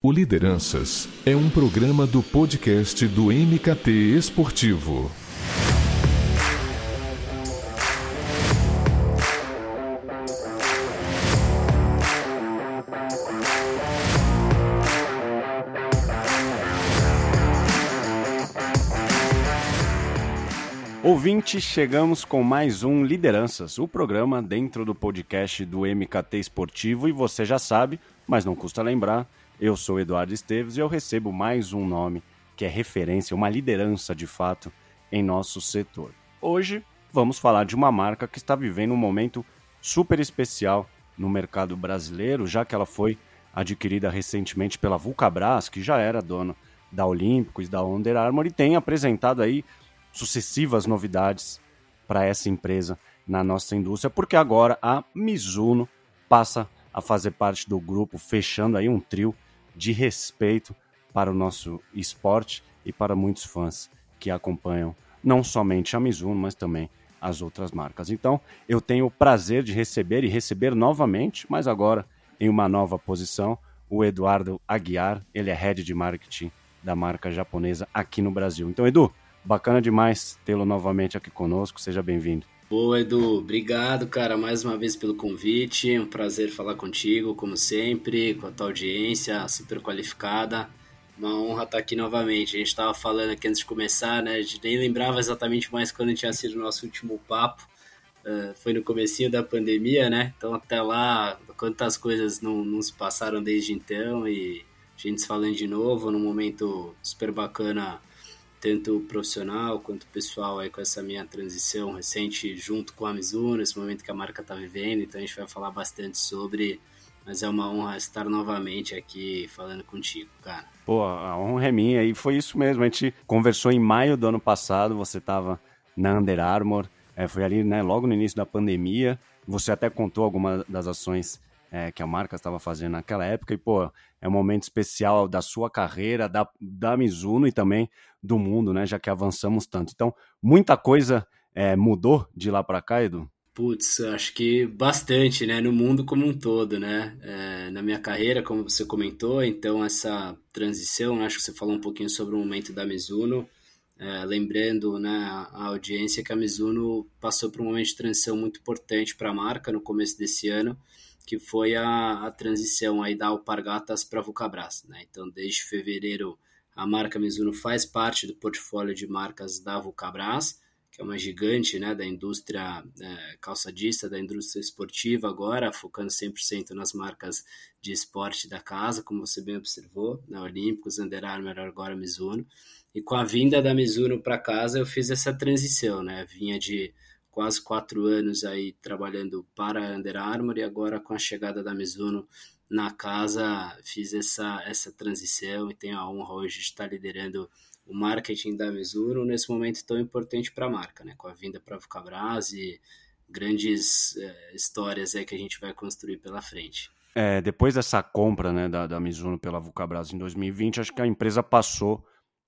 O Lideranças é um programa do podcast do MKT Esportivo. Ouvinte, chegamos com mais um Lideranças, o programa dentro do podcast do MKT Esportivo e você já sabe, mas não custa lembrar, eu sou Eduardo Esteves e eu recebo mais um nome que é referência, uma liderança de fato em nosso setor. Hoje vamos falar de uma marca que está vivendo um momento super especial no mercado brasileiro, já que ela foi adquirida recentemente pela Vulcabras, que já era dona da Olímpicos, da Under Armour e tem apresentado aí sucessivas novidades para essa empresa na nossa indústria, porque agora a Mizuno passa a fazer parte do grupo, fechando aí um trio de respeito para o nosso esporte e para muitos fãs que acompanham não somente a Mizuno, mas também as outras marcas. Então, eu tenho o prazer de receber e receber novamente, mas agora em uma nova posição, o Eduardo Aguiar, ele é head de marketing da marca japonesa aqui no Brasil. Então, Edu, Bacana demais tê-lo novamente aqui conosco. Seja bem-vindo. Boa, Edu. Obrigado, cara, mais uma vez pelo convite. É um prazer falar contigo, como sempre, com a tua audiência super qualificada. Uma honra estar aqui novamente. A gente estava falando aqui antes de começar, né? A gente nem lembrava exatamente mais quando tinha sido o nosso último papo. Uh, foi no comecinho da pandemia, né? Então até lá, quantas coisas não, não se passaram desde então e a gente se falando de novo num momento super bacana tanto profissional quanto pessoal aí com essa minha transição recente junto com a Mizuno, esse momento que a marca está vivendo, então a gente vai falar bastante sobre, mas é uma honra estar novamente aqui falando contigo, cara. Pô, a honra é minha e foi isso mesmo, a gente conversou em maio do ano passado, você estava na Under Armour, é, foi ali, né, logo no início da pandemia, você até contou algumas das ações é, que a marca estava fazendo naquela época. E, pô, é um momento especial da sua carreira, da, da Mizuno e também do mundo, né? Já que avançamos tanto. Então, muita coisa é, mudou de lá para cá, Edu? Putz, acho que bastante, né? No mundo como um todo, né? É, na minha carreira, como você comentou, então essa transição, né? acho que você falou um pouquinho sobre o momento da Mizuno. É, lembrando né, a audiência que a Mizuno passou por um momento de transição muito importante para a marca no começo desse ano, que foi a, a transição aí da Alpargatas para a Vulcabras. Né? Então, desde fevereiro, a marca Mizuno faz parte do portfólio de marcas da Vulcabras, que é uma gigante né, da indústria é, calçadista, da indústria esportiva agora, focando 100% nas marcas de esporte da casa, como você bem observou, né, Olímpicos, Under Armour, agora Mizuno. E com a vinda da Mizuno para casa, eu fiz essa transição, né? Vinha de quase quatro anos aí trabalhando para a Under Armour e agora com a chegada da Mizuno na casa fiz essa, essa transição e tenho a honra hoje de estar liderando o marketing da Mizuno nesse momento tão importante para a marca, né? Com a vinda para a Vucabras e grandes é, histórias aí que a gente vai construir pela frente. É, depois dessa compra né, da, da Mizuno pela Vucabras em 2020, acho que a empresa passou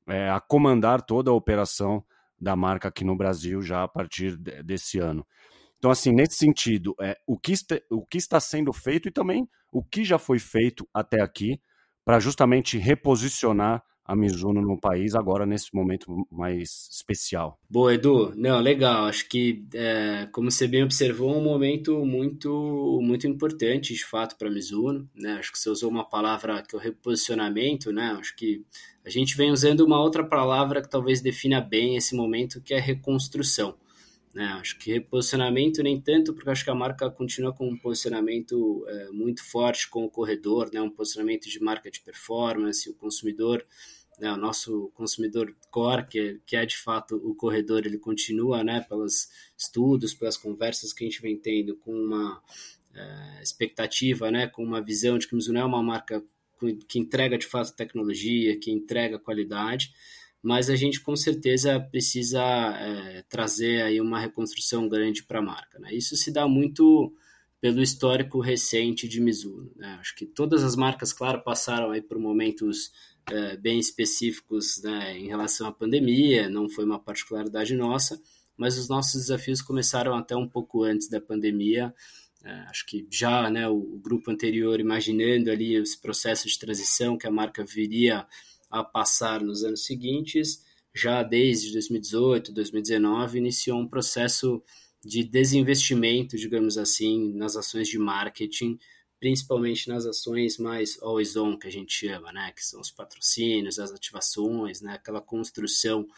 é, a comandar toda a operação da marca aqui no Brasil já a partir desse ano. Então, assim, nesse sentido, é, o, que está, o que está sendo feito e também o que já foi feito até aqui para justamente reposicionar a Mizuno no país agora nesse momento mais especial. Boa, Edu. Não, legal. Acho que, é, como você bem observou, é um momento muito muito importante, de fato, para a Mizuno. Né? Acho que você usou uma palavra que é o reposicionamento, né? Acho que a gente vem usando uma outra palavra que talvez defina bem esse momento, que é reconstrução. Né? Acho que reposicionamento nem tanto, porque acho que a marca continua com um posicionamento é, muito forte com o corredor, né? um posicionamento de marca de performance, o consumidor né, o nosso consumidor core, que, é, que é de fato o corredor, ele continua, né, pelos estudos, pelas conversas que a gente vem tendo, com uma é, expectativa, né, com uma visão de que Mizuno é uma marca que entrega de fato tecnologia, que entrega qualidade, mas a gente com certeza precisa é, trazer aí uma reconstrução grande para a marca. Né? Isso se dá muito pelo histórico recente de Mizuno. Né? Acho que todas as marcas, claro, passaram aí por momentos é, bem específicos né, em relação à pandemia, não foi uma particularidade nossa, mas os nossos desafios começaram até um pouco antes da pandemia. É, acho que já né, o, o, grupo anterior imaginando ali esse processo de transição que a marca viria a passar nos anos seguintes, já desde 2018, 2019, iniciou um processo de desinvestimento, digamos assim, nas ações de marketing, principalmente nas ações mais always on, que a gente chama, né? Que são os patrocínios, as ativações, né? Aquela construção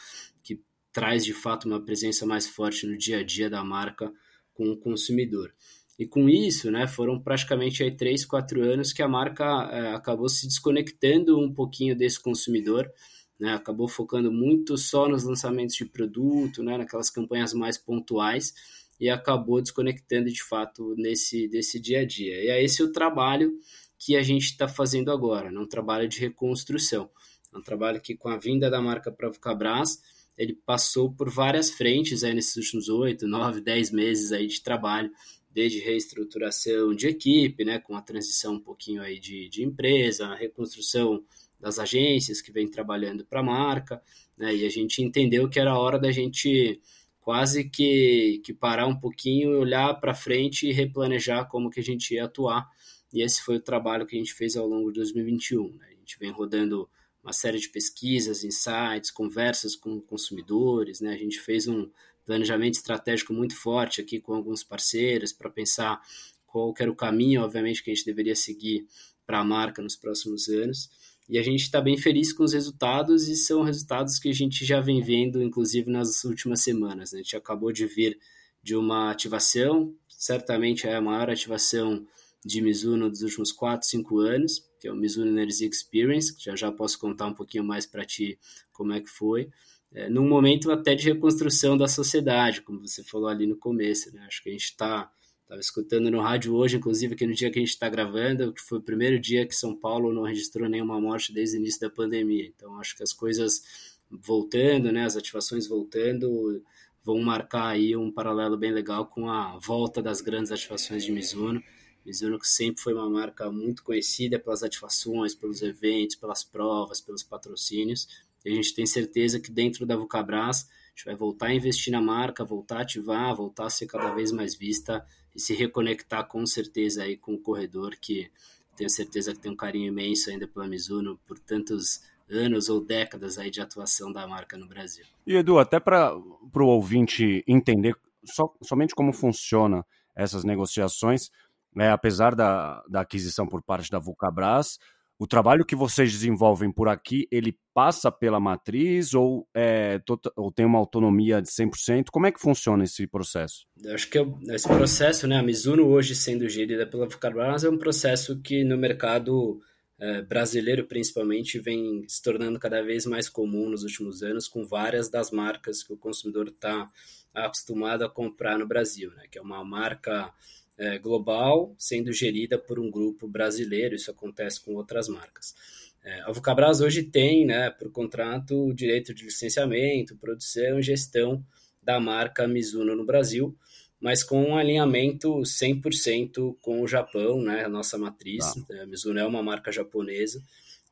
que traz de fato uma presença mais forte no dia a dia da marca com o consumidor. E com isso, né, foram praticamente aí três, quatro anos que a marca é, acabou se desconectando um pouquinho desse consumidor, né, acabou focando muito só nos lançamentos de produto, né, naquelas campanhas mais pontuais, e acabou desconectando de fato nesse desse dia a dia. E é esse o trabalho que a gente está fazendo agora, né? um trabalho de reconstrução. É um trabalho que, com a vinda da marca para o Cabras, ele passou por várias frentes aí nesses últimos oito, nove, dez meses aí de trabalho, desde reestruturação de equipe, né, com a transição um pouquinho aí de, de empresa, a reconstrução das agências que vem trabalhando para a marca, né, e a gente entendeu que era hora da gente quase que, que parar um pouquinho, olhar para frente e replanejar como que a gente ia atuar. E esse foi o trabalho que a gente fez ao longo de 2021. Né? A gente vem rodando uma série de pesquisas, insights, conversas com consumidores, né? A gente fez um planejamento estratégico muito forte aqui com alguns parceiros para pensar qual era o caminho, obviamente, que a gente deveria seguir para a marca nos próximos anos. E a gente está bem feliz com os resultados e são resultados que a gente já vem vendo, inclusive nas últimas semanas. Né? A gente acabou de vir de uma ativação, certamente é a maior ativação de Mizuno dos últimos 4, 5 anos, que é o Mizuno Energy Experience, que já já posso contar um pouquinho mais para ti como é que foi. É, num momento até de reconstrução da sociedade, como você falou ali no começo. Né? Acho que a gente está Estava escutando no rádio hoje, inclusive, que no dia que a gente está gravando, que foi o primeiro dia que São Paulo não registrou nenhuma morte desde o início da pandemia. Então, acho que as coisas voltando, né, as ativações voltando, vão marcar aí um paralelo bem legal com a volta das grandes ativações de Mizuno. Mizuno que sempre foi uma marca muito conhecida pelas ativações, pelos eventos, pelas provas, pelos patrocínios. E a gente tem certeza que dentro da Vulcabras a gente vai voltar a investir na marca, voltar a ativar, voltar a ser cada vez mais vista e se reconectar com certeza aí com o corredor que tenho certeza que tem um carinho imenso ainda pela Mizuno por tantos anos ou décadas aí de atuação da marca no Brasil. E Edu, até para o ouvinte entender so, somente como funciona essas negociações, né, apesar da, da aquisição por parte da Vulcabras, o trabalho que vocês desenvolvem por aqui, ele passa pela matriz ou, é, tota, ou tem uma autonomia de 100%? Como é que funciona esse processo? Eu acho que eu, esse processo, né, a Mizuno hoje sendo gerida pela Vulcabras é um processo que no mercado é, brasileiro principalmente vem se tornando cada vez mais comum nos últimos anos com várias das marcas que o consumidor está acostumado a comprar no Brasil, né, que é uma marca é, global sendo gerida por um grupo brasileiro, isso acontece com outras marcas. É, a Vulcabras hoje tem, né, por contrato, o direito de licenciamento, produção e gestão da marca Mizuno no Brasil, mas com um alinhamento 100% com o Japão, né, a nossa matriz. Ah. A Mizuno é uma marca japonesa,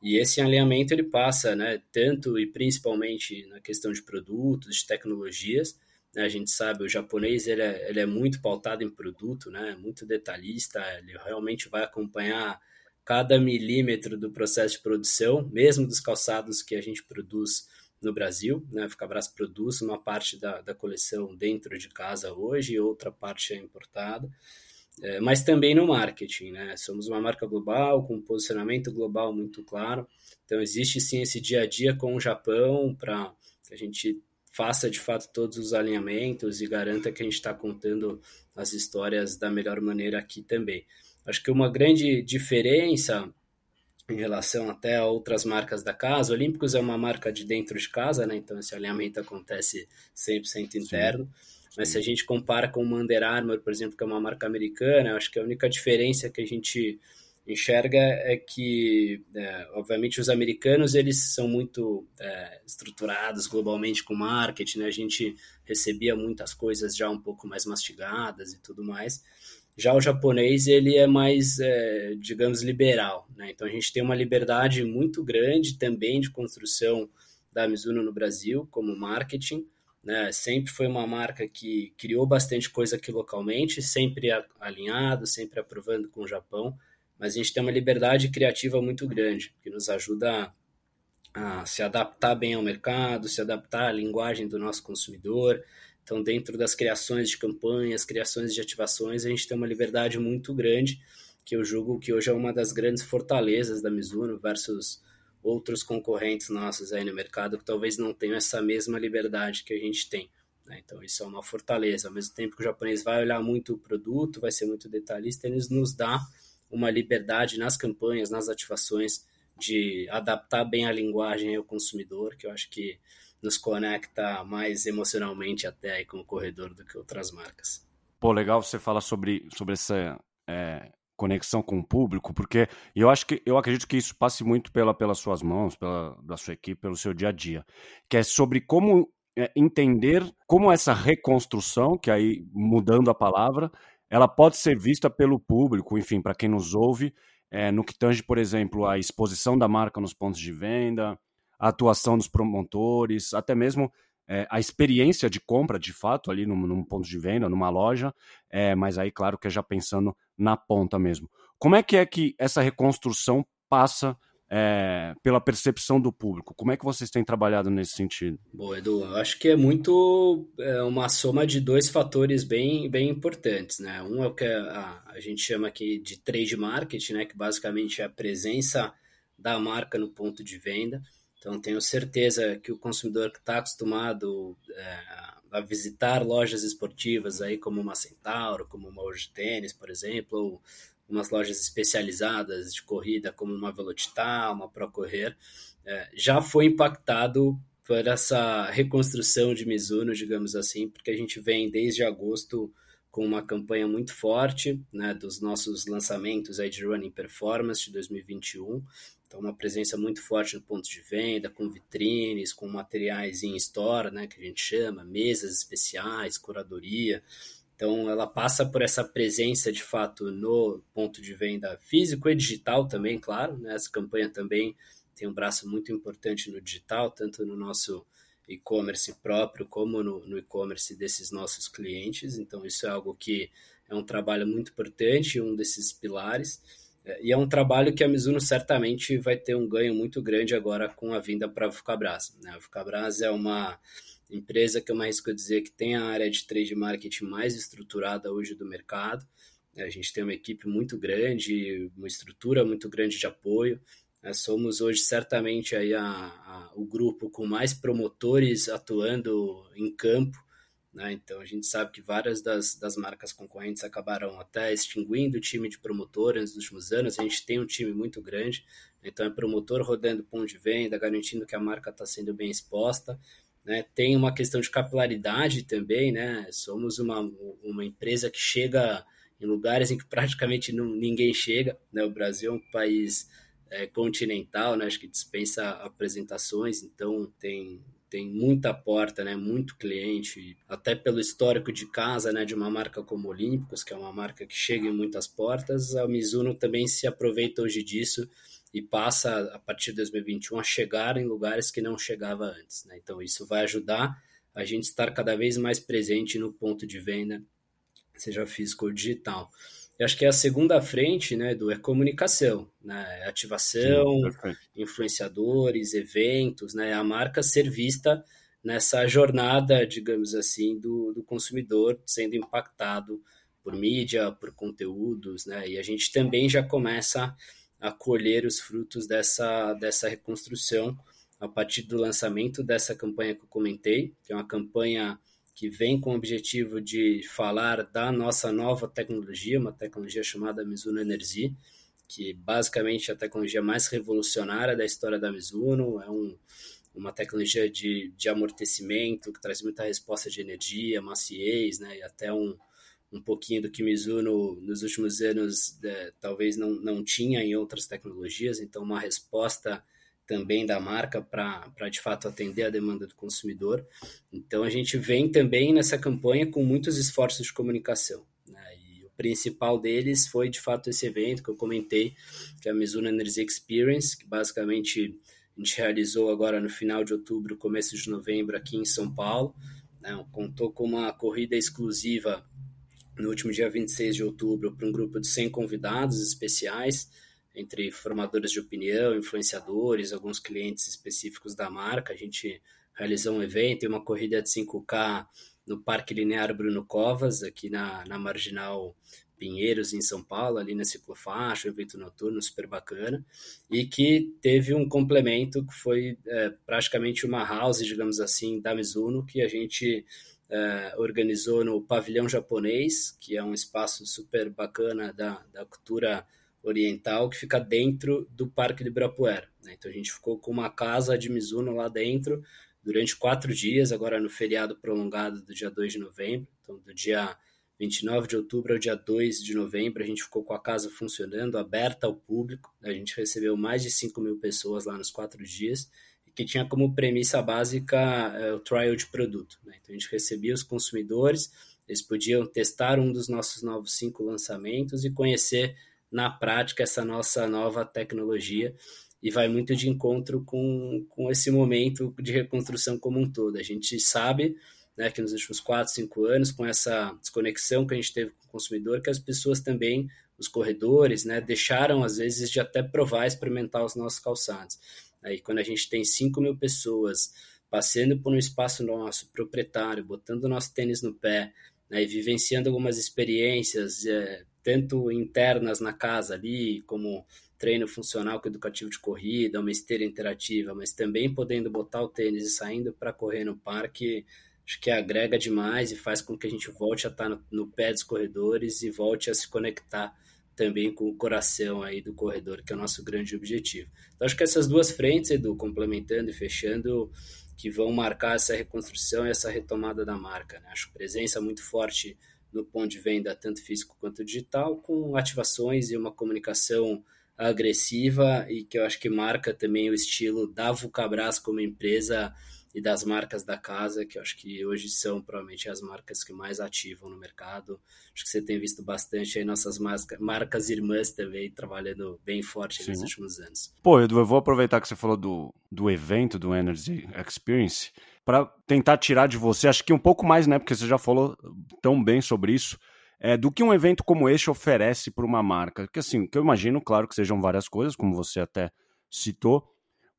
e esse alinhamento ele passa, né, tanto e principalmente na questão de produtos, de tecnologias? A gente sabe, o japonês ele é, ele é muito pautado em produto, né? muito detalhista, ele realmente vai acompanhar cada milímetro do processo de produção, mesmo dos calçados que a gente produz no Brasil. Né? Ficabras produz uma parte da, da coleção dentro de casa hoje, outra parte é importada. É, mas também no marketing, né? Somos uma marca global, com um posicionamento global muito claro. Então, existe sim esse dia a dia com o Japão para a gente faça de fato todos os alinhamentos e garanta que a gente está contando as histórias da melhor maneira aqui também. Acho que uma grande diferença em relação até a outras marcas da casa, Olímpicos é uma marca de dentro de casa, né? então esse alinhamento acontece 100% interno. Sim. Mas se a gente compara com o Under Armour, por exemplo, que é uma marca americana, acho que a única diferença que a gente enxerga é que, é, obviamente, os americanos eles são muito é, estruturados globalmente com marketing, né? a gente recebia muitas coisas já um pouco mais mastigadas e tudo mais. Já o japonês ele é mais, é, digamos, liberal, né? então a gente tem uma liberdade muito grande também de construção da Mizuno no Brasil como marketing, né? Sempre foi uma marca que criou bastante coisa aqui localmente, sempre alinhado, sempre aprovando com o Japão, mas a gente tem uma liberdade criativa muito grande, que nos ajuda a, se adaptar bem ao mercado, se adaptar à linguagem do nosso consumidor. Então, dentro das criações de campanhas, criações de ativações, a gente tem uma liberdade muito grande, que eu julgo que hoje é uma das grandes fortalezas da Mizuno versus outros concorrentes nossos aí no mercado que talvez não tenham essa mesma liberdade que a gente tem. Né? Então, isso é uma fortaleza. Ao mesmo tempo que o japonês vai olhar muito o produto, vai ser muito detalhista, eles nos dá uma liberdade nas campanhas, nas ativações, de adaptar bem a linguagem ao consumidor, que eu acho que nos conecta mais emocionalmente até aí com o corredor do que outras marcas. Pô, legal você falar sobre, sobre essa é, conexão com o público, porque eu acho que eu acredito que isso passe muito pela, pelas suas mãos, pela da sua equipe, pelo seu dia a dia, que é sobre como é, entender como essa reconstrução, que aí mudando a palavra, ela pode ser vista pelo público, enfim, para quem nos ouve, é, no que tange, por exemplo, a exposição da marca nos pontos de venda, a atuação dos promotores, até mesmo é, a experiência de compra, de fato, ali num, num ponto de venda, numa loja, é, mas aí, claro, que é já pensando na ponta mesmo. Como é que é que essa reconstrução passa é, pela percepção do público? Como é que vocês têm trabalhado nesse sentido? Bom, Edu, eu acho que é muito é, uma soma de dois fatores bem, bem importantes, né? Um é o que a, a gente chama aqui de trade marketing, né? Que basicamente é a presença da marca no ponto de venda. Então, tenho certeza que o consumidor que está acostumado é, a visitar lojas esportivas, aí como uma Centauro, como uma Hoje Tênis, por exemplo, ou umas lojas especializadas de corrida, como uma Velocitar, uma Procorrer, é, já foi impactado por essa reconstrução de Mizuno, digamos assim, porque a gente vem desde agosto com uma campanha muito forte né, dos nossos lançamentos aí de Running Performance de 2021. Então, uma presença muito forte no ponto de venda, com vitrines, com materiais em store, né, que a gente chama, mesas especiais, curadoria. Então, ela passa por essa presença, de fato, no ponto de venda físico e digital também, claro. Né? Essa campanha também tem um braço muito importante no digital, tanto no nosso e-commerce próprio como no, no e-commerce desses nossos clientes. Então, isso é algo que é um trabalho muito importante, um desses pilares. E é um trabalho que a Mizuno certamente vai ter um ganho muito grande agora com a vinda para a Vucabras. Né? A Vucabras é uma empresa que eu arrisco a dizer que tem a área de trade marketing mais estruturada hoje do mercado. A gente tem uma equipe muito grande, uma estrutura muito grande de apoio. Somos hoje certamente aí a, a, o grupo com mais promotores atuando em campo né? Então a gente sabe que várias das, das marcas concorrentes acabaram até extinguindo o time de promotor nos últimos anos. A gente tem um time muito grande, então é promotor rodando ponto de venda, garantindo que a marca está sendo bem exposta. Né? Tem uma questão de capilaridade também, né? Somos uma, uma empresa que chega em lugares em que praticamente não, ninguém chega. Né? O Brasil é um país é, continental, né? acho que dispensa apresentações, então tem tem muita porta, né, muito cliente, até pelo histórico de casa, né, de uma marca como Olímpicos, que é uma marca que chega em muitas portas, a Mizuno também se aproveita hoje disso e passa a partir de 2021 a chegar em lugares que não chegava antes, né? Então isso vai ajudar a gente estar cada vez mais presente no ponto de venda, seja físico ou digital. Eu acho que a segunda frente, né, do é comunicação, né, é ativação, Sim, influenciadores, eventos, né, a marca ser vista nessa jornada, digamos assim, do, do consumidor sendo impactado por mídia, por conteúdos, né, e a gente também já começa a colher os frutos dessa, dessa reconstrução a partir do lançamento dessa campanha que eu comentei, que é uma campanha que vem com o objetivo de falar da nossa nova tecnologia, uma tecnologia chamada Mizuno Energy, que basicamente é a tecnologia mais revolucionária da história da Mizuno, é um, uma tecnologia de, de amortecimento que traz muita resposta de energia, maciez, né, e até um, um pouquinho do que Mizuno nos últimos anos é, talvez não, não tinha em outras tecnologias, então uma resposta também da marca para de fato atender a demanda do consumidor. Então a gente vem também nessa campanha com muitos esforços de comunicação. Né? E o principal deles foi de fato esse evento que eu comentei, que é a Mizuno Energy Experience, que basicamente a gente realizou agora no final de outubro, começo de novembro aqui em São Paulo. né? contou com uma corrida exclusiva no último dia 26 de outubro para um grupo de 100 convidados especiais, entre formadores de opinião, influenciadores, alguns clientes específicos da marca. A gente realizou um evento e uma corrida de 5K no Parque Linear Bruno Covas, aqui na, na Marginal Pinheiros, em São Paulo, ali na ciclofaixa, um evento noturno super bacana, e que teve um complemento que foi é, praticamente uma house, digamos assim, da Mizuno, que a gente é, organizou no Pavilhão Japonês, que é um espaço super bacana da, da cultura oriental, que fica dentro do Parque de Ibirapuera. Né? Então a gente ficou com uma casa de Mizuno lá dentro durante quatro dias, agora no feriado prolongado do dia 2 de novembro, então do dia 29 de outubro ao dia 2 de novembro, a gente ficou com a casa funcionando, aberta ao público, a gente recebeu mais de 5 mil pessoas lá nos quatro dias, que tinha como premissa básica é, o trial de produto. Né? Então a gente recebia os consumidores, eles podiam testar um dos nossos novos cinco lançamentos e conhecer na prática essa nossa nova tecnologia e vai muito de encontro com, com esse momento de reconstrução como um todo. A gente sabe né, que nos últimos 4, 5 anos, com essa desconexão que a gente teve com o consumidor, que as pessoas também, os corredores, né, deixaram às vezes de até provar, experimentar os nossos calçados. Aí quando a gente tem 5 mil pessoas passando por um espaço nosso, proprietário, botando nosso tênis no pé, né, e vivenciando algumas experiências, é, tanto internas na casa ali, como treino funcional com educativo de corrida, uma esteira interativa, mas também podendo botar o tênis e saindo para correr no parque, acho que agrega demais e faz com que a gente volte a estar no, no pé dos corredores e volte a se conectar também com o coração aí do corredor, que é o nosso grande objetivo. Então, acho que essas duas frentes, Edu, complementando e fechando, que vão marcar essa reconstrução e essa retomada da marca. Né? Acho presença muito forte no ponto de venda, tanto físico quanto digital, com ativações e uma comunicação agressiva e que eu acho que marca também o estilo da Vulcabras como empresa e das marcas da casa, que eu acho que hoje são provavelmente as marcas que mais ativam no mercado. Acho que você tem visto bastante aí nossas marcas, marcas irmãs também trabalhando bem forte nos últimos anos. Pô, Edu, eu vou aproveitar que você falou do, do evento, do Energy Experience, para tentar tirar de você, acho que um pouco mais, né, porque você já falou tão bem sobre isso, é, do que um evento como este oferece para uma marca. Que assim, que eu imagino, claro, que sejam várias coisas, como você até citou,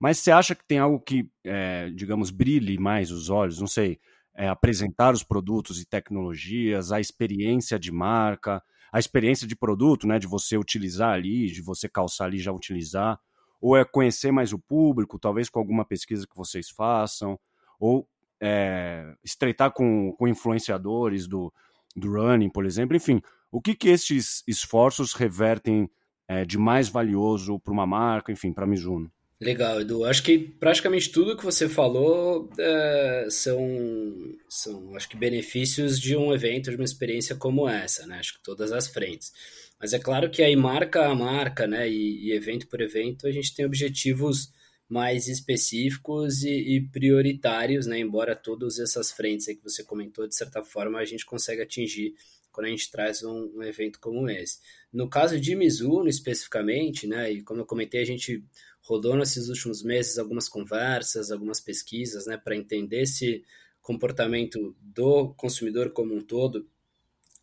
mas você acha que tem algo que, é, digamos, brilhe mais os olhos? Não sei, é, apresentar os produtos e tecnologias, a experiência de marca, a experiência de produto, né, de você utilizar ali, de você calçar ali já utilizar, ou é conhecer mais o público, talvez com alguma pesquisa que vocês façam, ou é, estreitar com, com influenciadores do, do running, por exemplo, enfim, o que que esses esforços revertem é, de mais valioso para uma marca, enfim, para a Mizuno? Legal, Edu. Acho que praticamente tudo que você falou é, são, são, acho que, benefícios de um evento, de uma experiência como essa, né? Acho que todas as frentes. Mas é claro que aí marca a marca, né? E, e evento por evento, a gente tem objetivos mais específicos e, e, prioritários, né? Embora todas essas frentes que você comentou, de certa forma, a gente consegue atingir quando a gente traz um, um evento como esse. No caso de Mizuno, especificamente, né? E como eu comentei, a gente rodou nesses últimos meses algumas conversas, algumas pesquisas, né, para entender esse comportamento do consumidor como um todo.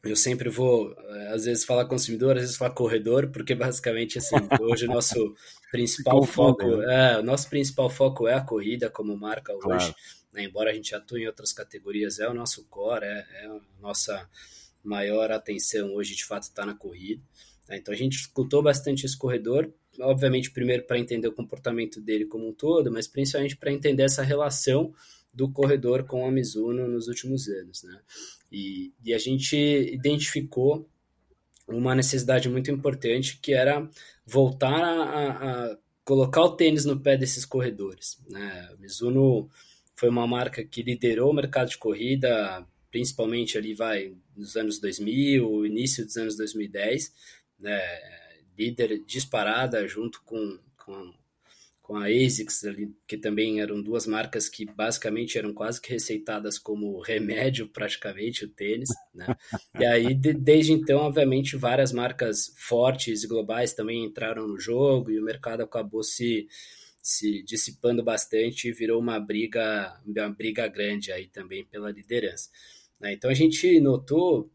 Eu sempre vou, eh, às vezes, falar consumidor, às vezes falar corredor, porque basicamente, assim, hoje o nosso principal foco, né? é, o nosso principal foco é a corrida como marca hoje, claro. né, embora a gente atue em outras categorias, é o nosso core, é, é a nossa maior atenção hoje, de fato, está na corrida. Né, então a gente escutou bastante esse corredor, obviamente, primeiro para entender o comportamento dele como um todo, mas principalmente para entender essa relação do corredor com a Mizuno nos últimos anos, né? E, e a gente identificou uma necessidade muito importante que era voltar a, a, colocar o tênis no pé desses corredores, né? A Mizuno foi uma marca que liderou o mercado de corrida, principalmente ali vai nos anos 2000, início dos anos 2010, né? líder disparada junto com, com, com a ASICS, ali, que também eram duas marcas que basicamente eram quase que receitadas como remédio praticamente o tênis, né? E aí de, desde então, obviamente, várias marcas fortes e globais também entraram no jogo e o mercado acabou se se dissipando bastante e virou uma briga, uma briga grande aí também pela liderança. Né? Então a gente notou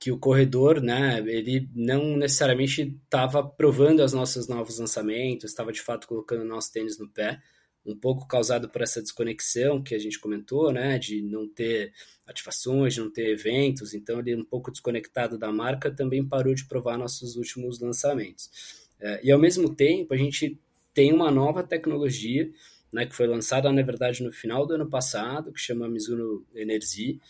que o corredor, né, ele não necessariamente estava provando os nossos novos lançamentos, estava de fato colocando nosso tênis no pé, um pouco causado por essa desconexão que a gente comentou, né, de não ter ativações, de não ter eventos, então ele um pouco desconectado da marca também parou de provar nossos últimos lançamentos. É, e ao mesmo tempo a gente tem uma nova tecnologia, né, que foi lançada na verdade no final do ano passado, que chama Mizuno Energy,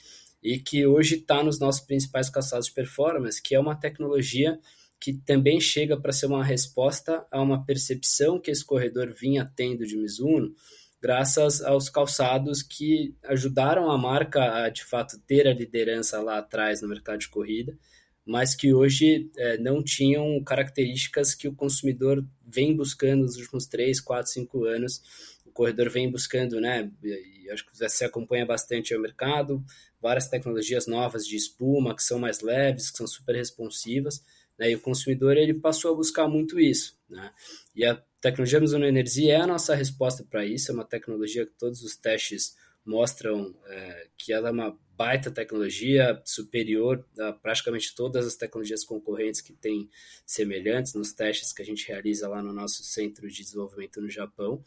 e que hoje está nos nossos principais calçados de performance, que é uma tecnologia que também chega para ser uma resposta a uma percepção que esse corredor vinha tendo de Mizuno, graças aos calçados que ajudaram a marca a de fato ter a liderança lá atrás no mercado de corrida, mas que hoje é, não tinham características que o consumidor vem buscando nos últimos 3, 4, 5 anos. O corredor vem buscando, né? Acho que você acompanha bastante o mercado, várias tecnologias novas de espuma que são mais leves, que são super responsivas, né? E o consumidor ele passou a buscar muito isso, né? E a tecnologia Mizuno Energia é a nossa resposta para isso, é uma tecnologia que todos os testes mostram é, que ela é uma baita tecnologia, superior a praticamente todas as tecnologias concorrentes que têm semelhantes nos testes que a gente realiza lá no nosso centro de desenvolvimento no Japão.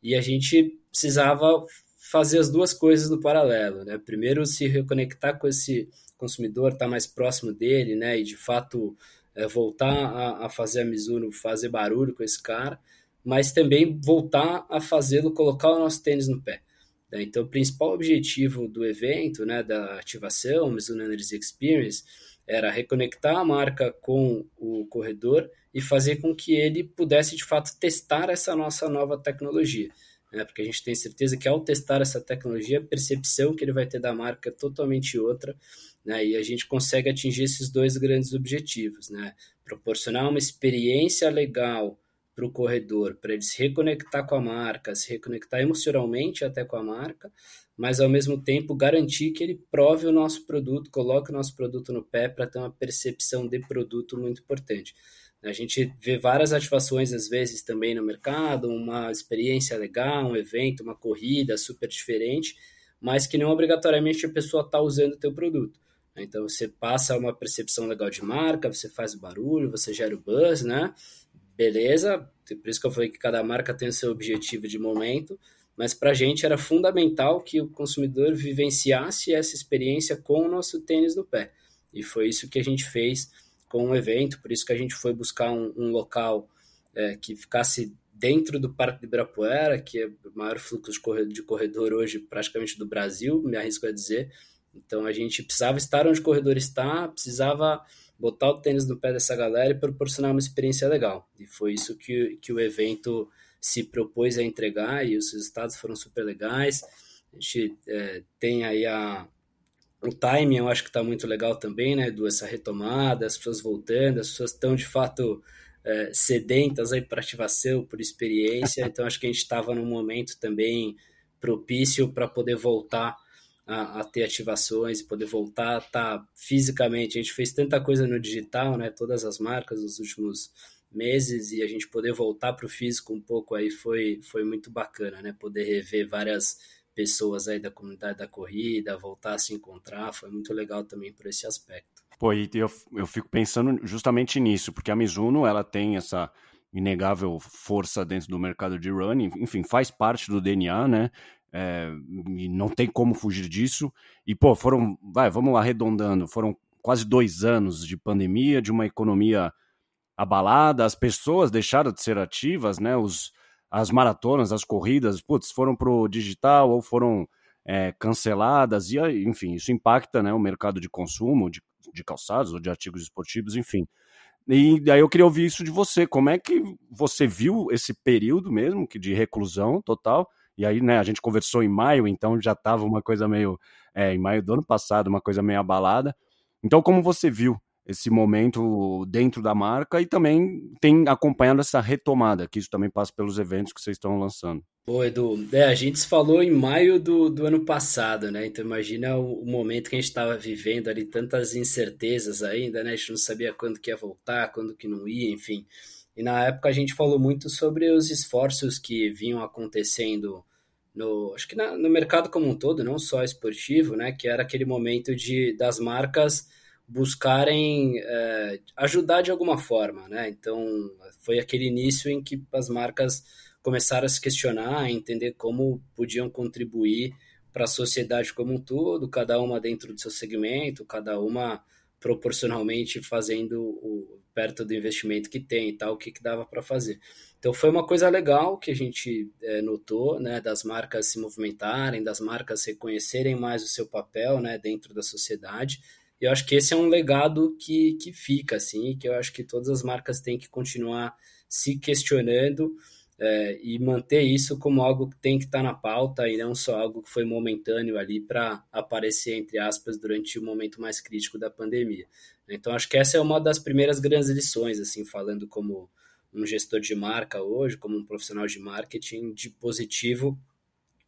E a gente precisava fazer as duas coisas no paralelo, né? Primeiro se reconectar com esse consumidor, estar tá mais próximo dele, né? E de fato é, voltar a, a, fazer a Mizuno fazer barulho com esse cara, mas também voltar a fazê-lo colocar o nosso tênis no pé. Né? Então, o principal objetivo do evento, né, da ativação Mizuno Energy Experience, era reconectar a marca com o corredor e fazer com que ele pudesse de fato testar essa nossa nova tecnologia né? porque a gente tem certeza que ao testar essa tecnologia, a percepção que ele vai ter da marca é totalmente outra, né? e a gente consegue atingir esses dois grandes objetivos, né? proporcionar uma experiência legal para o corredor, para ele se reconectar com a marca, se reconectar emocionalmente até com a marca, mas ao mesmo tempo garantir que ele prove o nosso produto, coloque o nosso produto no pé para ter uma percepção de produto muito importante. A gente vê várias ativações, às vezes, também no mercado, uma experiência legal, um evento, uma corrida super diferente, mas que não obrigatoriamente a pessoa está usando o teu produto. Então, você passa uma percepção legal de marca, você faz o barulho, você gera o buzz, né? Beleza, por isso que eu falei que cada marca tem o seu objetivo de momento, mas para a gente era fundamental que o consumidor vivenciasse essa experiência com o nosso tênis no pé. E foi isso que a gente fez com o evento, por isso que a gente foi buscar um, um local é, que ficasse dentro do Parque de Ibirapuera, que é o maior fluxo de corredor, hoje praticamente do Brasil, me arrisco a dizer. Então a gente precisava estar onde o corredor está, precisava botar o tênis no pé dessa galera e proporcionar uma experiência legal. E foi isso que, que o evento se propôs a entregar e os resultados foram super legais. A gente é, tem aí a, o timing eu acho que está muito legal também, né? Do essa retomada, as pessoas voltando, as pessoas estão de fato é, sedentas aí para ativação, por experiência. Então acho que a gente estava num momento também propício para poder voltar a, a, ter ativações poder voltar a estar tá fisicamente. A gente fez tanta coisa no digital, né? Todas as marcas nos últimos meses e a gente poder voltar para o físico um pouco aí foi, foi muito bacana, né? Poder rever várias pessoas aí da comunidade da corrida, voltar a se encontrar, foi muito legal também por esse aspecto. Pô, e eu, eu fico pensando justamente nisso, porque a Mizuno, ela tem essa inegável força dentro do mercado de running, enfim, faz parte do DNA, né? É, e não tem como fugir disso. E, pô, foram, vai, vamos lá, arredondando, foram quase dois anos de pandemia, de uma economia abalada, as pessoas deixaram de ser ativas, né? Os, as maratonas, as corridas, putz, foram pro digital ou foram é, canceladas, e enfim, isso impacta né, o mercado de consumo de, de calçados ou de artigos esportivos, enfim. E daí eu queria ouvir isso de você, como é que você viu esse período mesmo que de reclusão total? E aí, né, a gente conversou em maio, então já estava uma coisa meio, é, em maio do ano passado, uma coisa meio abalada. Então, como você viu esse momento dentro da marca e também tem acompanhado essa retomada, que isso também passa pelos eventos que vocês estão lançando. Pô, Edu, é, a gente se falou em maio do, do ano passado, né? Então imagina o, o momento que a gente estava vivendo ali, tantas incertezas ainda, né? A gente não sabia quando que ia voltar, quando que não ia, enfim. E na época a gente falou muito sobre os esforços que vinham acontecendo no, acho que na, no mercado como um todo, não só esportivo, né, que era aquele momento de das marcas buscarem é, ajudar de alguma forma, né? Então foi aquele início em que as marcas começaram a se questionar, a entender como podiam contribuir para a sociedade como um todo, cada uma dentro do seu segmento, cada uma proporcionalmente fazendo o, perto do investimento que tem e tal, o que, que dava para fazer. Então foi uma coisa legal que a gente é, notou, né, das marcas se movimentarem, das marcas reconhecerem mais o seu papel, né, dentro da sociedade. Eu acho que esse é um legado que, que fica, assim, que eu acho que todas as marcas têm que continuar se questionando é, e manter isso como algo que tem que estar tá na pauta e não só algo que foi momentâneo ali para aparecer, entre aspas, durante o momento mais crítico da pandemia. Então, acho que essa é uma das primeiras grandes lições, assim, falando como um gestor de marca hoje, como um profissional de marketing de positivo,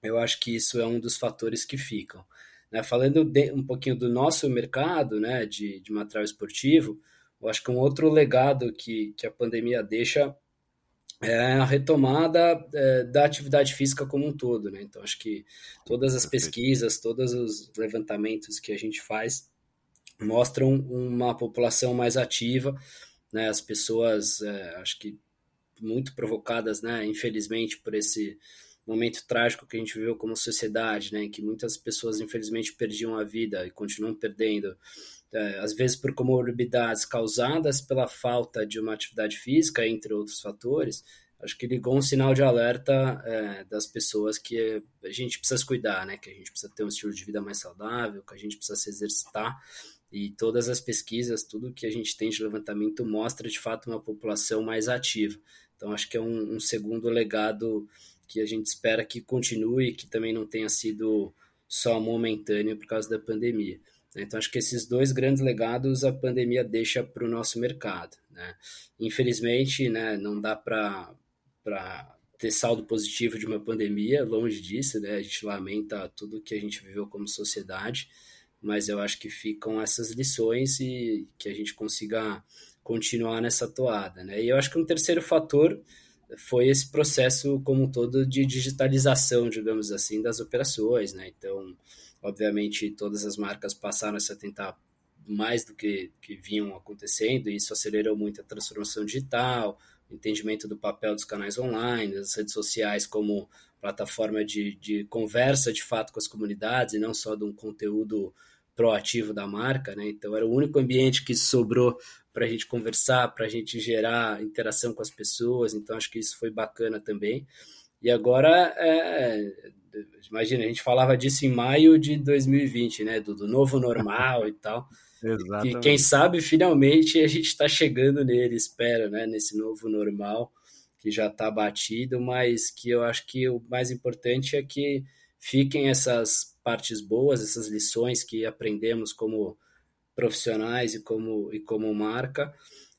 eu acho que isso é um dos fatores que ficam. Né? Falando de, um pouquinho do nosso mercado né, de, de material esportivo, eu acho que um outro legado que, que a pandemia deixa é a retomada é, da atividade física como um todo. Né? Então, acho que todas as pesquisas, todos os levantamentos que a gente faz mostram uma população mais ativa, né? As pessoas, é, acho que muito provocadas, né? Infelizmente por esse momento trágico que a gente viveu como sociedade, né? Que muitas pessoas infelizmente perdiam a vida e continuam perdendo, é, às vezes por comorbidades causadas pela falta de uma atividade física, entre outros fatores. Acho que ligou um sinal de alerta é, das pessoas que a gente precisa cuidar, né? Que a gente precisa ter um estilo de vida mais saudável, que a gente precisa se exercitar e todas as pesquisas, tudo que a gente tem de levantamento mostra de fato uma população mais ativa. Então, acho que é um, um segundo legado que a gente espera que continue, que também não tenha sido só momentâneo por causa da pandemia. Né? Então, acho que esses dois grandes legados a pandemia deixa para o nosso mercado. Né? Infelizmente, né, não dá para ter saldo positivo de uma pandemia, longe disso, né? a gente lamenta tudo que a gente viveu como sociedade, mas eu acho que ficam essas lições e que a gente consiga continuar nessa toada, né? E eu acho que um terceiro fator foi esse processo como um todo de digitalização, digamos assim, das operações, né? Então, obviamente, todas as marcas passaram a se atentar mais do que, que vinham acontecendo, e isso acelerou muito a transformação digital, o entendimento do papel dos canais online, das redes sociais como plataforma de, de conversa de fato com as comunidades e não só de um conteúdo proativo da marca, né? Então era o único ambiente que sobrou para a gente conversar, para a gente gerar interação com as pessoas. Então acho que isso foi bacana também. E agora, é, imagina, a gente falava disso em maio de 2020, né? Do, do novo normal e tal. Exatamente. E quem sabe finalmente a gente está chegando nele, espero, né? Nesse novo normal que já está batido, mas que eu acho que o mais importante é que fiquem essas partes boas, essas lições que aprendemos como profissionais e como, e como marca,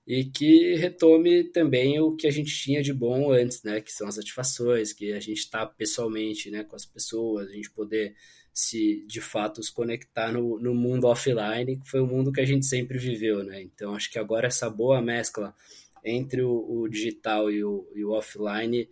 e que retome também o que a gente tinha de bom antes, né, que são as ativações, que a gente está pessoalmente, né, com as pessoas, a gente poder se de fato se conectar no, no mundo offline, que foi o mundo que a gente sempre viveu, né? Então acho que agora essa boa mescla entre o, o digital e o, e o offline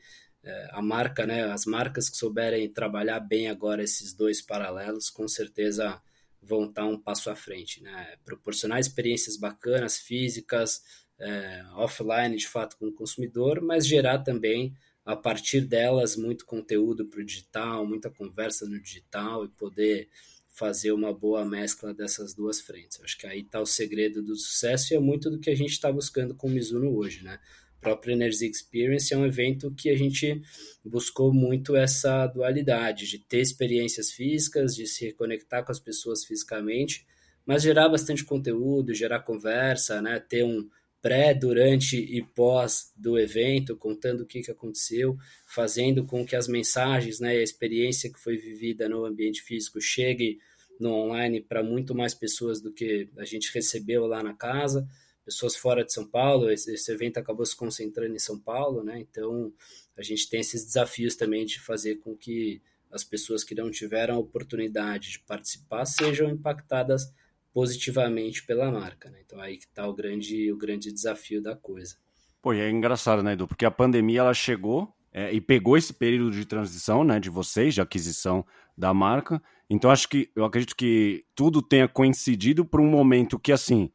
a marca, né, as marcas que souberem trabalhar bem agora esses dois paralelos, com certeza vão estar um passo à frente, né? Proporcionar experiências bacanas, físicas, é, offline, de fato, com o consumidor, mas gerar também, a partir delas, muito conteúdo para o digital, muita conversa no digital e poder fazer uma boa mescla dessas duas frentes. Acho que aí está o segredo do sucesso e é muito do que a gente está buscando com o Mizuno hoje, né? Próprio Energy Experience é um evento que a gente buscou muito essa dualidade de ter experiências físicas, de se reconectar com as pessoas fisicamente, mas gerar bastante conteúdo, gerar conversa, né? ter um pré, durante e pós do evento, contando o que, que aconteceu, fazendo com que as mensagens né, e a experiência que foi vivida no ambiente físico chegue no online para muito mais pessoas do que a gente recebeu lá na casa pessoas fora de São Paulo. Esse, esse, evento acabou se concentrando em São Paulo, né? Então a gente tem esses desafios também de fazer com que as pessoas que não tiveram a oportunidade de participar sejam impactadas positivamente pela marca. Né? Então aí que está o grande, o grande desafio da coisa. Pô, e é engraçado, né, Edu? Porque a pandemia ela chegou é, e pegou esse período de transição, né, de vocês, de aquisição da marca. Então acho que eu acredito que tudo tenha coincidido para um momento que assim,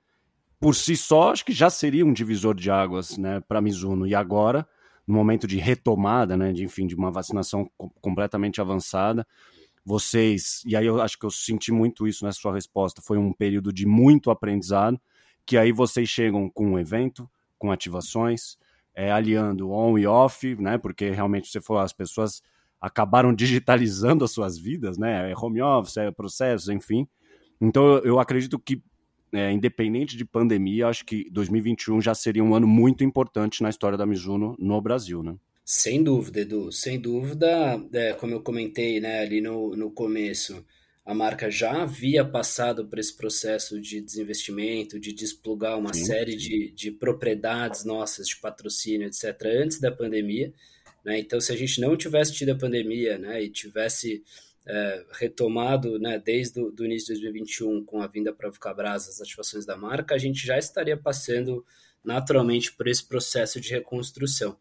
por si só, acho que já seria um divisor de águas, né, para Mizuno. E agora, no momento de retomada, né, de enfim, de uma vacinação completamente avançada, vocês, e aí eu acho que eu senti muito isso nessa sua resposta, foi um período de muito aprendizado, que aí vocês chegam com um evento, com ativações, é, aliando on e off, né? Porque realmente você falou, as pessoas acabaram digitalizando as suas vidas, né? É home office, é processos, enfim. Então eu acredito que, é, independente de pandemia, acho que 2021 já seria um ano muito importante na história da Mizuno no Brasil, né? Sem dúvida, Edu, sem dúvida, é, como eu comentei né, ali no, no começo, a marca já havia passado por esse processo de desinvestimento, de desplugar uma sim, série sim. De, de propriedades nossas, de patrocínio, etc., antes da pandemia. Né? Então, se a gente não tivesse tido a pandemia né, e tivesse é, retomado né, desde o início de 2021 com a vinda para Vucabras as ativações da marca, a gente já estaria passando naturalmente por esse processo de reconstrução.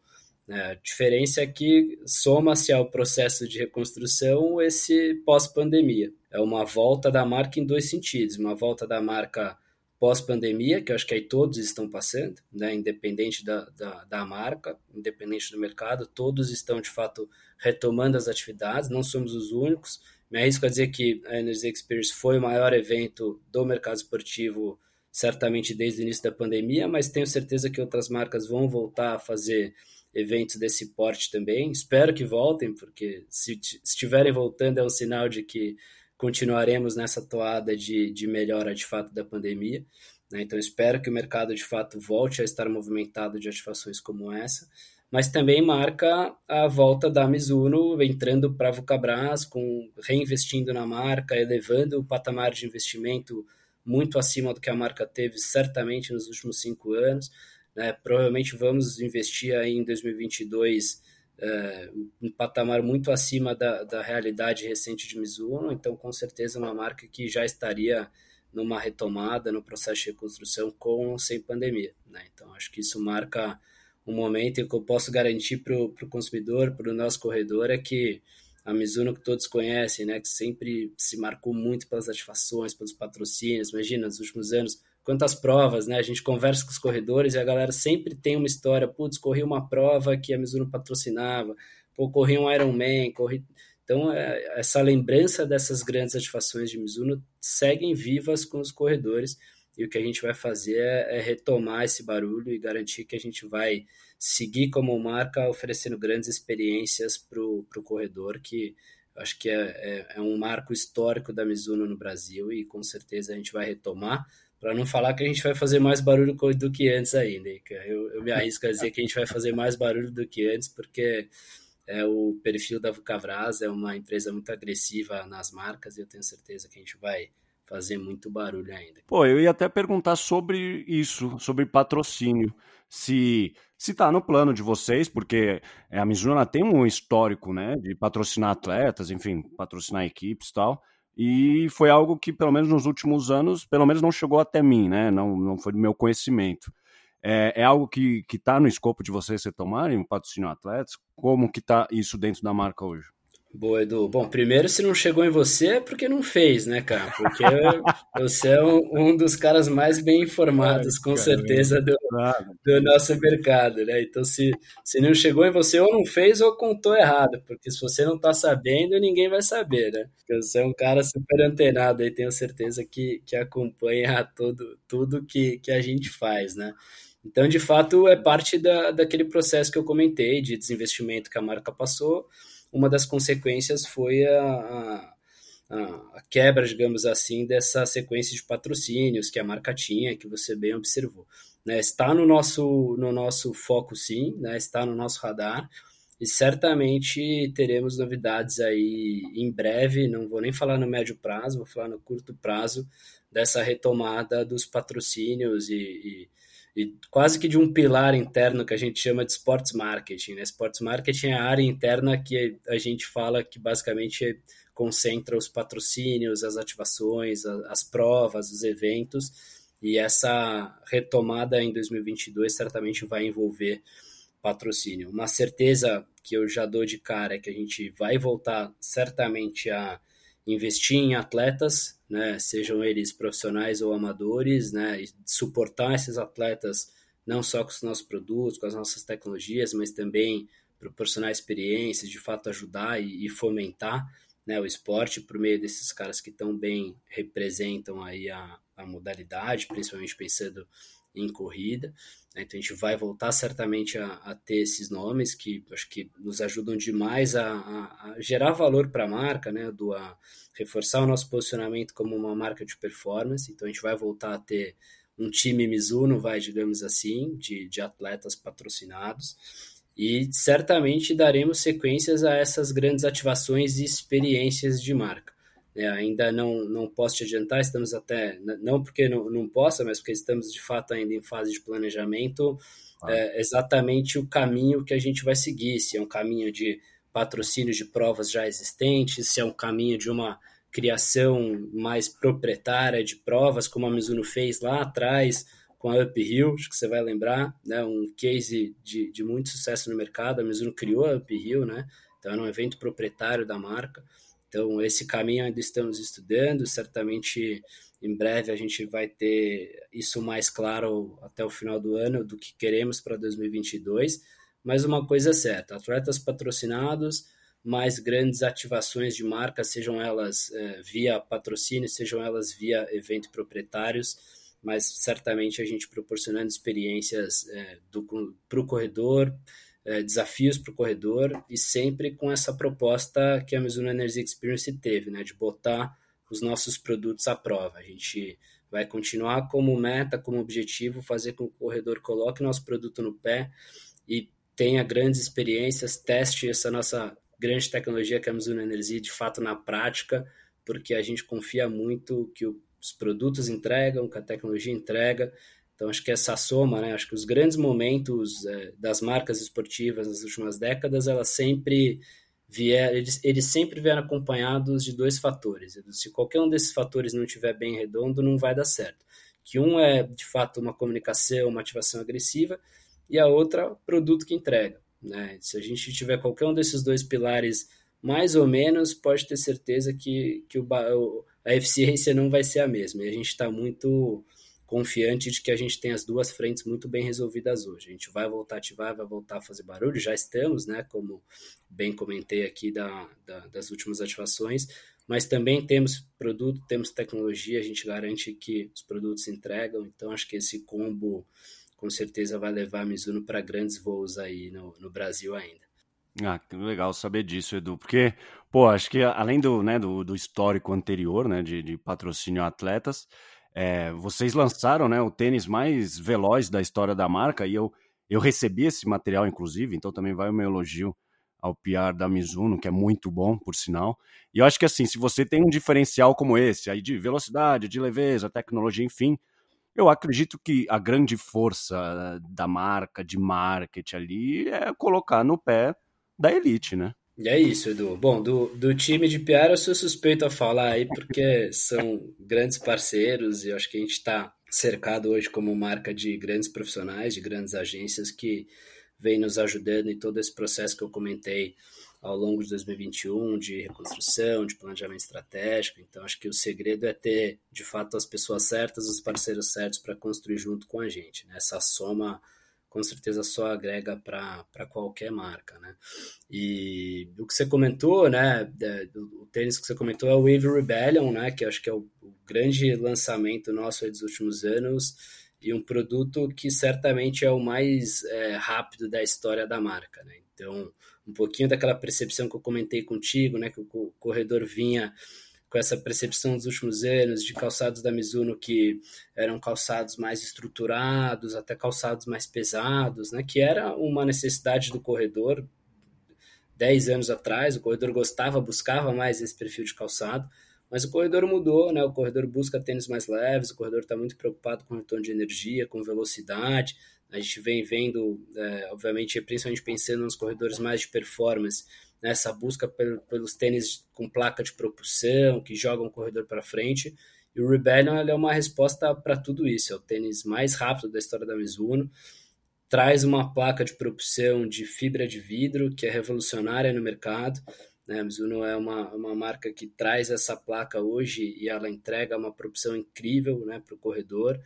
Né? A diferença é que soma-se ao processo de reconstrução esse pós-pandemia. É uma volta da marca em dois sentidos. Uma volta da marca pós-pandemia, que eu acho que aí todos estão passando, né? independente da, da, da, marca, independente do mercado, todos estão de fato retomando as atividades, não somos os únicos. Me arrisco a dizer que a Energy Experience foi o maior evento do mercado esportivo, certamente desde o início da pandemia, mas tenho certeza que outras marcas vão voltar a fazer eventos desse porte também. Espero que voltem, porque se estiverem voltando é um sinal de que continuaremos nessa toada de, de melhora de fato da pandemia. Né? Então espero que o mercado de fato volte a estar movimentado de ativações como essa, mas também marca a volta da Mizuno entrando para a Vucabras, com reinvestindo na marca, elevando o patamar de investimento muito acima do que a marca teve certamente nos últimos cinco anos. Né? Provavelmente vamos investir aí em 2022 é, um patamar muito acima da, da realidade recente de Mizuno, então com certeza uma marca que já estaria numa retomada no processo de reconstrução com ou sem pandemia. Né? Então acho que isso marca um momento e o que eu posso garantir para o consumidor, para o nosso corredor, é que a Mizuno que todos conhecem, né, que sempre se marcou muito pelas ativações, pelos patrocínios, imagina, nos últimos anos, quantas provas, né? A gente conversa com os corredores e a galera sempre tem uma história, putz, corri uma prova que a Mizuno patrocinava, pô, corri um Ironman, corri... Então, é, essa lembrança dessas grandes ativações de Mizuno seguem vivas com os corredores e o que a gente vai fazer é, é retomar esse barulho e garantir que a gente vai seguir como marca oferecendo grandes experiências para o corredor, que acho que é, é, é um marco histórico da Mizuno no Brasil e com certeza a gente vai retomar para não falar que a gente vai fazer mais barulho do que antes ainda. Eu, eu me arrisco a dizer que a gente vai fazer mais barulho do que antes, porque é o perfil da Vucavras é uma empresa muito agressiva nas marcas e eu tenho certeza que a gente vai fazer muito barulho ainda. Pô, eu ia até perguntar sobre isso, sobre patrocínio. Se se está no plano de vocês, porque a Mizuno tem um histórico, né, de patrocinar atletas, enfim, patrocinar equipes e tal. E foi algo que, pelo menos nos últimos anos, pelo menos não chegou até mim, né? Não, não foi do meu conhecimento. É, é algo que está no escopo de vocês retomarem, um patrocínio atletas? Como que está isso dentro da marca hoje? Boa, Edu. Bom, primeiro, se não chegou em você é porque não fez, né, cara? Porque você é um, um, dos caras mais bem informados, com certeza, do, do, nosso mercado, né? Então, se, se não chegou em você, ou não fez ou contou errado, porque se você não tá sabendo, ninguém vai saber, né? Porque você é um cara super antenado aí, tenho certeza que, que acompanha todo, tudo que, que a gente faz, né? Então, de fato, é parte da, daquele processo que eu comentei de desinvestimento que a marca passou uma das consequências foi a, a, a, quebra, digamos assim, dessa sequência de patrocínios que a marca tinha, que você bem observou. Né? Está no nosso, no nosso foco, sim, né? está no nosso radar, e certamente teremos novidades aí em breve, não vou nem falar no médio prazo, vou falar no curto prazo, dessa retomada dos patrocínios e, e e quase que de um pilar interno que a gente chama de sports marketing. Né? Sports marketing é a área interna que a gente fala que basicamente concentra os patrocínios, as ativações, as provas, os eventos, e essa retomada em 2022 certamente vai envolver patrocínio. Uma certeza que eu já dou de cara é que a gente vai voltar certamente a investir em atletas, né, sejam eles profissionais ou amadores, né, suportar esses atletas não só com os nossos produtos, com as nossas tecnologias, mas também proporcionar experiências, de fato ajudar e, e fomentar né, o esporte por meio desses caras que tão bem representam aí a, a modalidade, principalmente pensando em corrida. Né? Então a gente vai voltar certamente a, a, ter esses nomes que acho que nos ajudam demais a, a, a gerar valor para a marca, né? Do, a reforçar o nosso posicionamento como uma marca de performance. Então a gente vai voltar a ter um time Mizuno, vai, digamos assim, de, de atletas patrocinados. E certamente daremos sequências a essas grandes ativações e experiências de marca. É, ainda não, não posso te adiantar, estamos até, não porque não, não possa, mas porque estamos de fato ainda em fase de planejamento, ah. é, exatamente o caminho que a gente vai seguir, se é um caminho de patrocínio de provas já existentes, se é um caminho de uma criação mais proprietária de provas, como a Mizuno fez lá atrás com a Uphill, acho que você vai lembrar, né, um case de, de muito sucesso no mercado, a Mizuno criou a Uphill, né, então era um evento proprietário da marca, então, esse caminho ainda estamos estudando, certamente em breve a gente vai ter isso mais claro até o final do ano do que queremos para 2022. Mas uma coisa é certa: atletas patrocinados, mais grandes ativações de marca, sejam elas é, via patrocínio, sejam elas via evento proprietários, mas certamente a gente proporcionando experiências para o corredor, é, desafios para o corredor e sempre com essa proposta que a Mizuno Energy Experience teve, né, de botar os nossos produtos à prova. A gente vai continuar como meta, como objetivo, fazer com que o corredor coloque nosso produto no pé e tenha grandes experiências, teste essa nossa grande tecnologia que é a Mizuno Energy de fato na prática, porque a gente confia muito que os produtos entregam, que a tecnologia entrega então, acho que essa soma, né, acho que os grandes momentos é, das marcas esportivas nas últimas décadas, elas sempre vieram, eles, eles sempre vieram acompanhados de dois fatores. Se qualquer um desses fatores não estiver bem redondo, não vai dar certo. Que um é, de fato, uma comunicação, uma ativação agressiva, e a outra, produto que entrega. Né? Se a gente tiver qualquer um desses dois pilares mais ou menos, pode ter certeza que, que o, a eficiência não vai ser a mesma. E a gente está muito confiante de que a gente tem as duas frentes muito bem resolvidas hoje. A gente vai voltar a ativar, vai voltar a fazer barulho, já estamos, né? Como bem comentei aqui da, da, das últimas ativações, mas também temos produto, temos tecnologia, a gente garante que os produtos entregam, então acho que esse combo com certeza vai levar a Mizuno para grandes voos aí no, no Brasil ainda. Ah, que legal saber disso, Edu, porque, pô, acho que além do, né, do, do histórico anterior, né, de, de patrocínio a atletas, é, vocês lançaram né, o tênis mais veloz da história da marca e eu, eu recebi esse material, inclusive, então também vai o meu elogio ao PR da Mizuno, que é muito bom, por sinal. E eu acho que assim, se você tem um diferencial como esse, aí de velocidade, de leveza, tecnologia, enfim, eu acredito que a grande força da marca, de marketing ali, é colocar no pé da elite, né? E é isso, Edu. Bom, do, do time de PR eu sou suspeito a falar aí, porque são grandes parceiros e acho que a gente está cercado hoje como marca de grandes profissionais, de grandes agências que vem nos ajudando em todo esse processo que eu comentei ao longo de 2021, de reconstrução, de planejamento estratégico. Então, acho que o segredo é ter, de fato, as pessoas certas, os parceiros certos para construir junto com a gente. Né? Essa soma com certeza só agrega para qualquer marca, né? E o que você comentou, né, o tênis que você comentou é o Wave Rebellion, né, que acho que é o, o grande lançamento nosso dos últimos anos e um produto que certamente é o mais é, rápido da história da marca, né? Então, um pouquinho daquela percepção que eu comentei contigo, né, que o corredor vinha com essa percepção dos últimos anos de calçados da Mizuno que eram calçados mais estruturados, até calçados mais pesados, né? Que era uma necessidade do corredor. Dez anos atrás, o corredor gostava, buscava mais esse perfil de calçado, mas o corredor mudou, né? O corredor busca tênis mais leves, o corredor está muito preocupado com retorno de energia, com velocidade. A gente vem vendo, é, obviamente, principalmente pensando nos corredores mais de performance, nessa busca pelos tênis com placa de propulsão, que jogam o corredor para frente. E o Rebellion é uma resposta para tudo isso. É o tênis mais rápido da história da Mizuno. Traz uma placa de propulsão de fibra de vidro que é revolucionária no mercado. Né? A Mizuno é uma, uma marca que traz essa placa hoje e ela entrega uma propulsão incrível né, para o corredor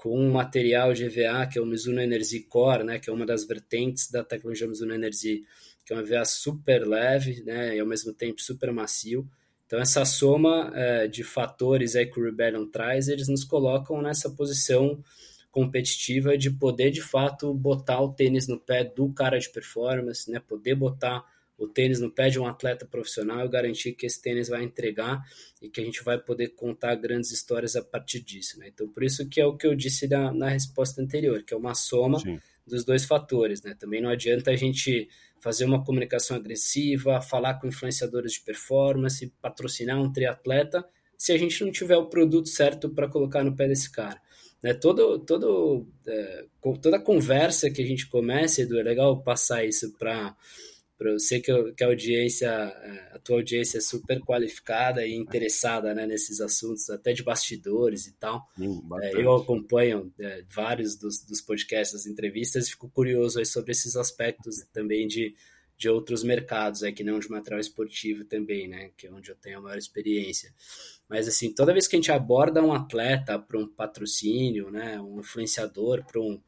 com um material GVA que é o Mizuno Energy Core, né, que é uma das vertentes da tecnologia Mizuno Energy, que é um EVA super leve, né, e ao mesmo tempo super macio. Então essa soma é, de fatores aí que o Rebellion traz, eles nos colocam nessa posição competitiva de poder de fato botar o tênis no pé do cara de performance, né, poder botar o tênis no pé de um atleta profissional e garantir que esse tênis vai entregar e que a gente vai poder contar grandes histórias a partir disso. Né? Então, por isso que é o que eu disse na, na resposta anterior, que é uma soma Sim. dos dois fatores. Né? Também não adianta a gente fazer uma comunicação agressiva, falar com influenciadores de performance, patrocinar um triatleta, se a gente não tiver o produto certo para colocar no pé desse cara. Né, todo, todo, é, toda conversa que a gente começa, Edu, é legal passar isso para eu sei que, que a audiência, é, a tua audiência é super qualificada e interessada né, nesses assuntos, até de bastidores e tal. Hum, é, eu acompanho é, vários dos, dos podcasts, das entrevistas, e fico curioso sobre esses aspectos também de, de outros mercados, é, que não de material esportivo também, né, que é onde eu tenho a maior experiência. Mas, assim, toda vez que a gente aborda um atleta para um patrocínio, né, um influenciador para um,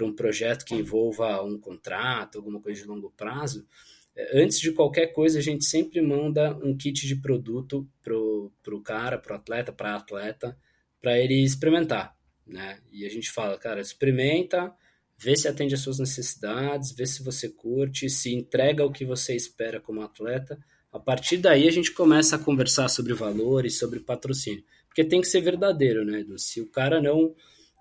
um projeto que envolva um contrato, alguma coisa de longo prazo, antes de qualquer coisa, a gente sempre manda um kit de produto pro, pro cara, pro atleta, para atleta, para ele experimentar, né? E a gente fala, cara, experimenta, vê se atende às suas necessidades, vê se você curte, se entrega o que você espera como atleta. A partir daí a gente começa a conversar sobre valores, sobre patrocínio, porque tem que ser verdadeiro, né? Edu? Se o cara não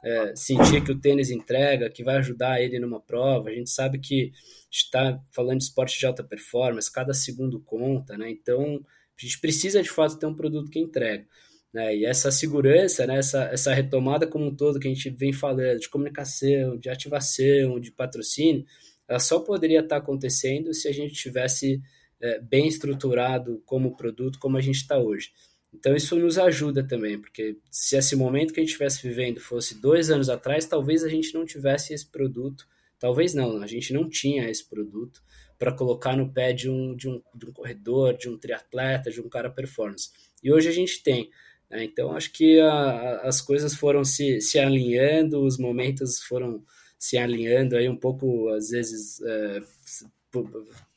é, sentir que o tênis entrega, que vai ajudar ele numa prova. A gente sabe que está falando de esporte de alta performance, cada segundo conta, né? Então a gente precisa de fato ter um produto que entrega. Né? E essa segurança, né? essa, essa retomada como um todo que a gente vem falando de comunicação, de ativação, de patrocínio, ela só poderia estar acontecendo se a gente tivesse é, bem estruturado como produto, como a gente está hoje. Então isso nos ajuda também, porque se esse momento que a gente estivesse vivendo fosse dois anos atrás, talvez a gente não tivesse esse produto, talvez não, a gente não tinha esse produto para colocar no pé de um, de, um, de um corredor, de um triatleta, de um cara performance. E hoje a gente tem. Né? Então acho que a, as coisas foram se, se alinhando, os momentos foram se alinhando aí um pouco, às vezes, é,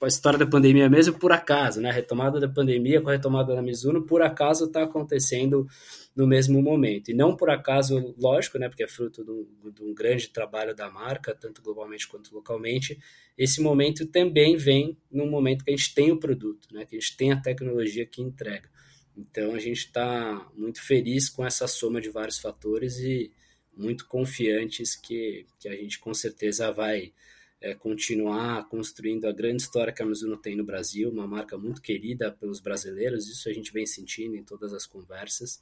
a história da pandemia mesmo por acaso, né? A retomada da pandemia com a retomada da Mizuno, por acaso está acontecendo no mesmo momento. E não por acaso, lógico, né? Porque é fruto de um, de um grande trabalho da marca, tanto globalmente quanto localmente. Esse momento também vem no momento que a gente tem o produto, né? Que a gente tem a tecnologia que entrega. Então a gente está muito feliz com essa soma de vários fatores e muito confiantes que, que a gente com certeza vai é, continuar construindo a grande história que a Mizuno tem no Brasil, uma marca muito querida pelos brasileiros, isso a gente vem sentindo em todas as conversas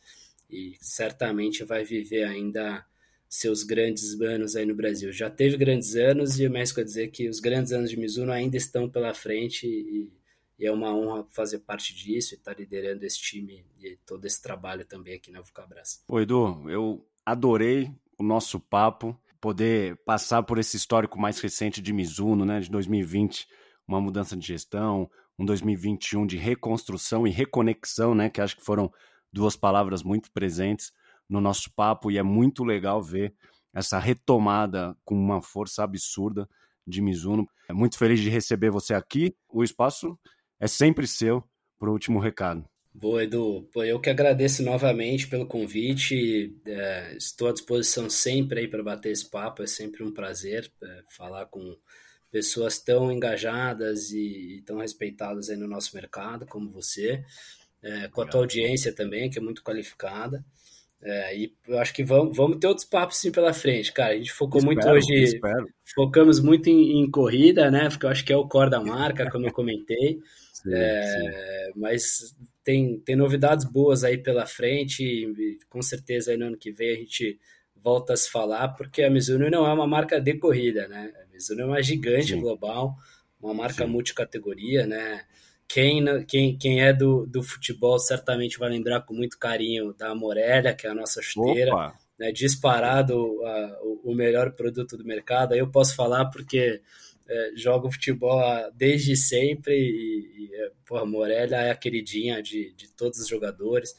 e certamente vai viver ainda seus grandes anos aí no Brasil. Já teve grandes anos e o México a dizer que os grandes anos de Mizuno ainda estão pela frente e, e é uma honra fazer parte disso e estar liderando esse time e todo esse trabalho também aqui na Vulcabras. Oi, Edu, eu adorei o nosso papo poder passar por esse histórico mais recente de Mizuno, né, de 2020, uma mudança de gestão, um 2021 de reconstrução e reconexão, né, que acho que foram duas palavras muito presentes no nosso papo e é muito legal ver essa retomada com uma força absurda de Mizuno. É muito feliz de receber você aqui. O espaço é sempre seu para o último recado. Boa, Edu. Eu que agradeço novamente pelo convite. É, estou à disposição sempre aí para bater esse papo. É sempre um prazer é, falar com pessoas tão engajadas e, e, tão respeitadas aí no nosso mercado como você, é, com a tua audiência também, que é muito qualificada. É, e eu acho que vamos, vamos ter outros papos sim pela frente, cara. A gente focou espero, muito hoje, espero. focamos muito em, em, corrida, né? Porque eu acho que é o core da marca, como eu comentei. Sim, é, sim. Mas tem, tem novidades boas aí pela frente e com certeza aí no ano que vem a gente volta a se falar, porque a Mizuno não é uma marca de corrida, né? A Mizuno é uma gigante Sim. global, uma marca Sim. multicategoria, né? quem, quem, quem é do, do futebol certamente vai lembrar com muito carinho da Morelha, que é a nossa chuteira. Né, disparado uh, o melhor produto do mercado. Aí eu posso falar porque é, jogo futebol desde sempre e, e é, porra, a Morelha é a queridinha de, de todos os jogadores.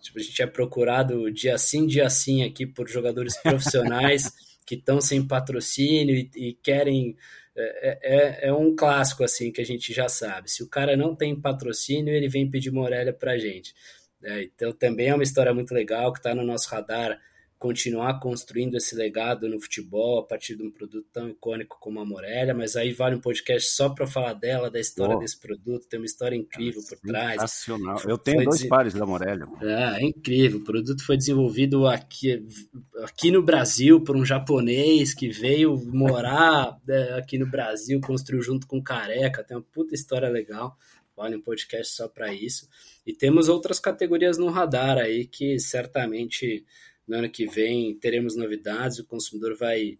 Tipo, a gente é procurado dia sim, dia sim aqui por jogadores profissionais que estão sem patrocínio e, e querem é, é, é, um clássico assim que a gente já sabe. Se o cara não tem patrocínio, ele vem pedir Morelha para gente. É, então também é uma história muito legal que está no nosso radar continuar construindo esse legado no futebol a partir de um produto tão icônico como a Morelha, mas aí vale um podcast só para falar dela, da história oh. desse produto, tem uma história incrível por trás. Sensacional. Eu tenho foi dois des... pares da Morelha. É, é, incrível. O produto foi desenvolvido aqui, aqui no Brasil por um japonês que veio morar é, aqui no Brasil, construiu junto com Careca, tem uma puta história legal. Vale um podcast só para isso. E temos outras categorias no radar aí que certamente no ano que vem teremos novidades, o consumidor vai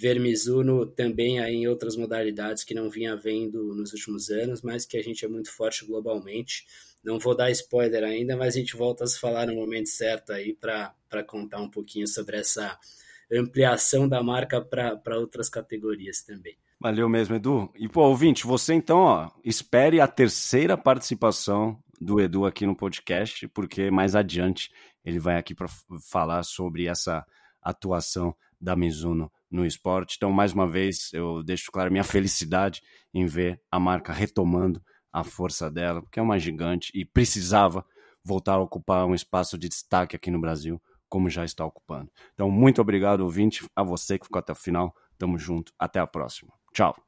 ver Mizuno também aí em outras modalidades que não vinha vendo nos últimos anos, mas que a gente é muito forte globalmente. Não vou dar spoiler ainda, mas a gente volta a se falar no momento certo aí para contar um pouquinho sobre essa ampliação da marca para outras categorias também. Valeu mesmo, Edu. E, pô, ouvinte, você então, ó, espere a terceira participação do Edu aqui no podcast, porque mais adiante ele vai aqui para falar sobre essa atuação da Mizuno no esporte. Então, mais uma vez, eu deixo claro minha felicidade em ver a marca retomando a força dela, porque é uma gigante e precisava voltar a ocupar um espaço de destaque aqui no Brasil, como já está ocupando. Então, muito obrigado, ouvinte, a você que ficou até o final. Tamo junto. Até a próxima. Tchau.